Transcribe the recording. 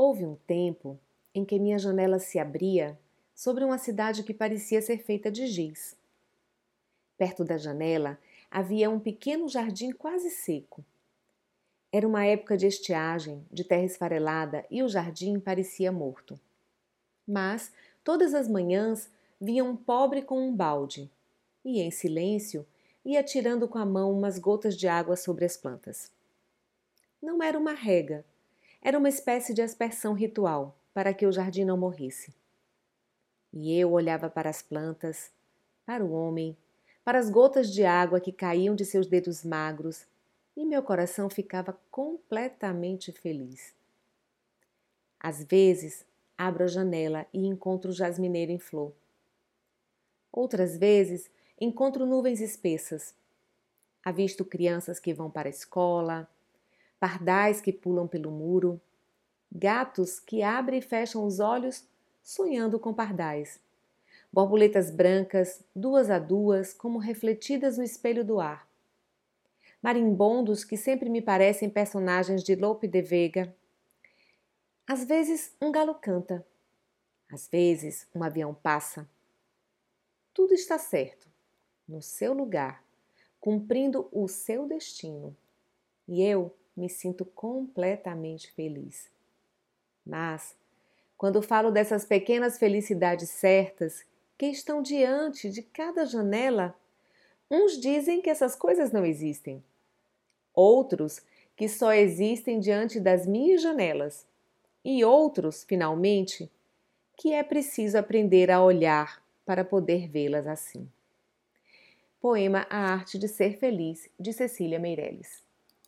Houve um tempo em que minha janela se abria sobre uma cidade que parecia ser feita de giz. Perto da janela havia um pequeno jardim quase seco. Era uma época de estiagem, de terra esfarelada e o jardim parecia morto. Mas, todas as manhãs, via um pobre com um balde e, em silêncio, ia tirando com a mão umas gotas de água sobre as plantas. Não era uma rega, era uma espécie de aspersão ritual para que o jardim não morresse. E eu olhava para as plantas, para o homem, para as gotas de água que caíam de seus dedos magros, e meu coração ficava completamente feliz. Às vezes, abro a janela e encontro o jasmineiro em flor. Outras vezes, encontro nuvens espessas. Avisto crianças que vão para a escola, pardais que pulam pelo muro, gatos que abrem e fecham os olhos sonhando com pardais, borboletas brancas, duas a duas, como refletidas no espelho do ar, marimbondos que sempre me parecem personagens de Lope de Vega. Às vezes um galo canta, às vezes um avião passa. Tudo está certo, no seu lugar, cumprindo o seu destino. E eu me sinto completamente feliz. Mas, quando falo dessas pequenas felicidades certas que estão diante de cada janela, uns dizem que essas coisas não existem. Outros que só existem diante das minhas janelas. E outros, finalmente, que é preciso aprender a olhar para poder vê-las assim. Poema A Arte de Ser Feliz, de Cecília Meirelles.